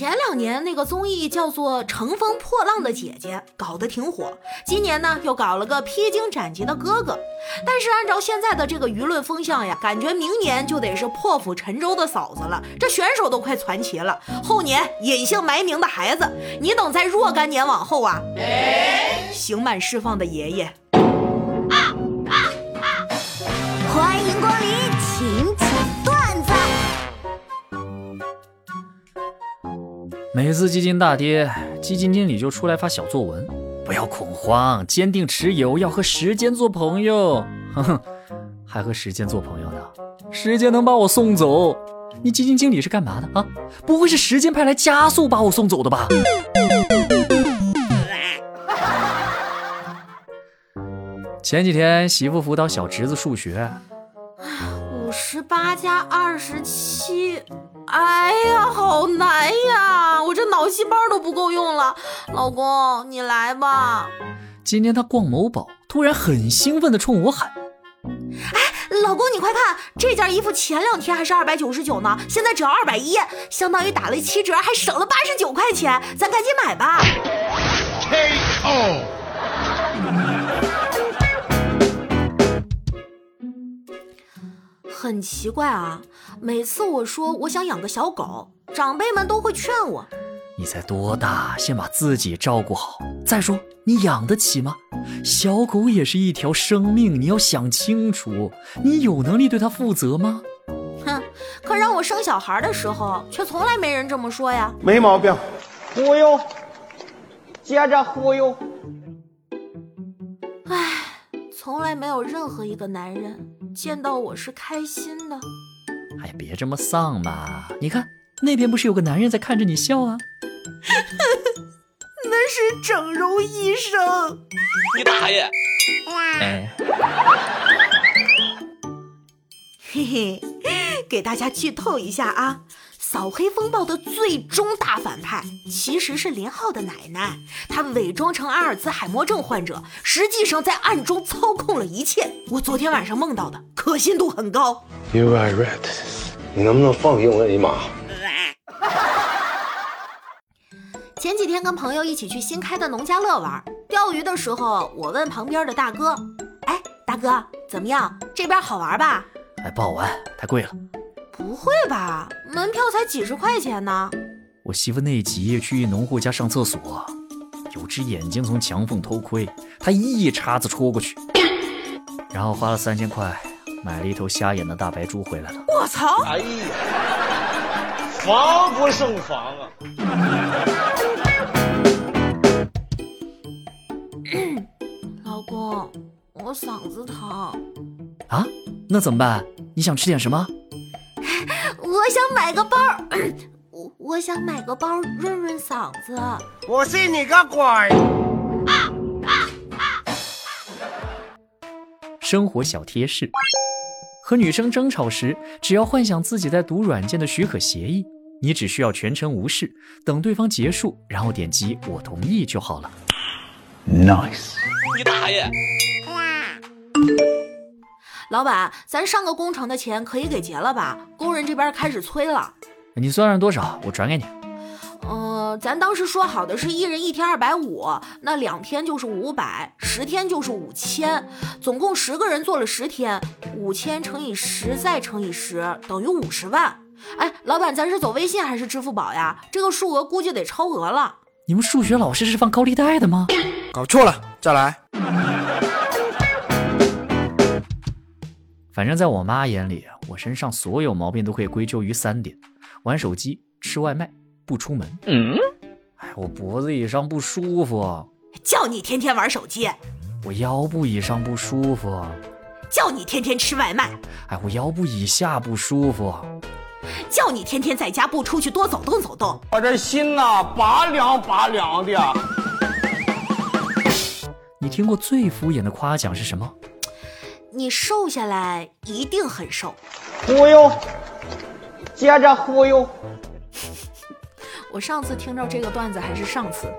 前两年那个综艺叫做《乘风破浪的姐姐》，搞得挺火。今年呢，又搞了个披荆斩棘的哥哥。但是按照现在的这个舆论风向呀，感觉明年就得是破釜沉舟的嫂子了。这选手都快攒齐了，后年隐姓埋名的孩子，你等在若干年往后啊，刑满释放的爷爷。每次基金大跌，基金经理就出来发小作文，不要恐慌，坚定持有，要和时间做朋友。哼哼，还和时间做朋友呢？时间能把我送走？你基金经理是干嘛的啊？不会是时间派来加速把我送走的吧？前几天媳妇辅导小侄子数学，五十八加二十七，哎呀，好难呀！我这脑细胞都不够用了。老公，你来吧。今天他逛某宝，突然很兴奋地冲我喊：“哎，老公，你快看，这件衣服前两天还是二百九十九呢，现在只要二百一，相当于打了七折，还省了八十九块钱，咱赶紧买吧。” KO。很奇怪啊，每次我说我想养个小狗，长辈们都会劝我：“你才多大，先把自己照顾好。再说你养得起吗？小狗也是一条生命，你要想清楚，你有能力对它负责吗？”哼，可让我生小孩的时候，却从来没人这么说呀。没毛病，忽悠，接着忽悠。唉，从来没有任何一个男人。见到我是开心的，哎呀，别这么丧嘛！你看那边不是有个男人在看着你笑啊？那是整容医生。你大爷！哎，嘿嘿，给大家剧透一下啊。扫黑风暴的最终大反派其实是林浩的奶奶，她伪装成阿尔兹海默症患者，实际上在暗中操控了一切。我昨天晚上梦到的，可信度很高。You are right，你能不能放英文一马？前几天跟朋友一起去新开的农家乐玩，钓鱼的时候，我问旁边的大哥：“哎，大哥，怎么样？这边好玩吧？”“哎，不好玩，太贵了。”不会吧，门票才几十块钱呢！我媳妇那集去一农户家上厕所，有只眼睛从墙缝偷窥，她一叉子戳过去，然后花了三千块买了一头瞎眼的大白猪回来了。我操！哎呀，防不胜防啊！老公，我嗓子疼。啊？那怎么办？你想吃点什么？我想买个包，我 我想买个包润润嗓子。我信你个鬼！生活小贴士：和女生争吵时，只要幻想自己在读软件的许可协议，你只需要全程无视，等对方结束，然后点击我同意就好了。Nice！你大爷！老板，咱上个工程的钱可以给结了吧？工人这边开始催了。你算上多少？我转给你。呃，咱当时说好的是一人一天二百五，那两天就是五百，十天就是五千，总共十个人做了十天，五千乘以十再乘以十等于五十万。哎，老板，咱是走微信还是支付宝呀？这个数额估计得超额了。你们数学老师是放高利贷的吗？搞错了，再来。反正在我妈眼里，我身上所有毛病都可以归咎于三点：玩手机、吃外卖、不出门。嗯，哎，我脖子以上不舒服，叫你天天玩手机；我腰部以上不舒服，叫你天天吃外卖；哎，我腰部以下不舒服，叫你天天在家不出去多走动走动。我这心呐，拔凉拔凉的。你听过最敷衍的夸奖是什么？你瘦下来一定很瘦，忽悠，接着忽悠。我上次听到这个段子还是上次。